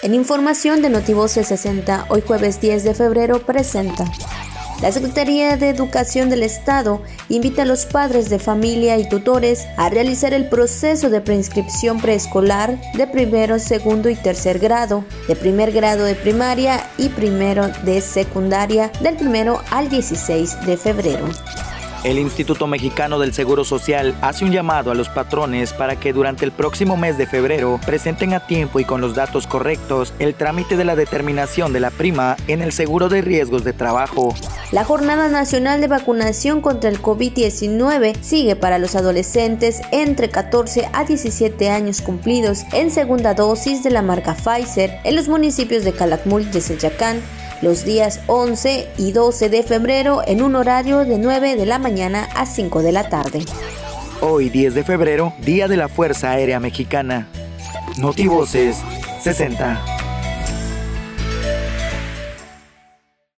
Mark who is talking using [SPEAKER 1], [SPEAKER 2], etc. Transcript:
[SPEAKER 1] En información de Notivoce 60, hoy jueves 10 de febrero, presenta. La Secretaría de Educación del Estado invita a los padres de familia y tutores a realizar el proceso de preinscripción preescolar de primero, segundo y tercer grado, de primer grado de primaria y primero de secundaria del primero al 16 de febrero.
[SPEAKER 2] El Instituto Mexicano del Seguro Social hace un llamado a los patrones para que durante el próximo mes de febrero presenten a tiempo y con los datos correctos el trámite de la determinación de la prima en el seguro de riesgos de trabajo.
[SPEAKER 1] La Jornada Nacional de Vacunación contra el COVID-19 sigue para los adolescentes entre 14 a 17 años cumplidos en segunda dosis de la marca Pfizer en los municipios de Calakmul y Seyacán, los días 11 y 12 de febrero en un horario de 9 de la mañana a 5 de la tarde.
[SPEAKER 2] Hoy 10 de febrero, Día de la Fuerza Aérea Mexicana. Notivoces 60.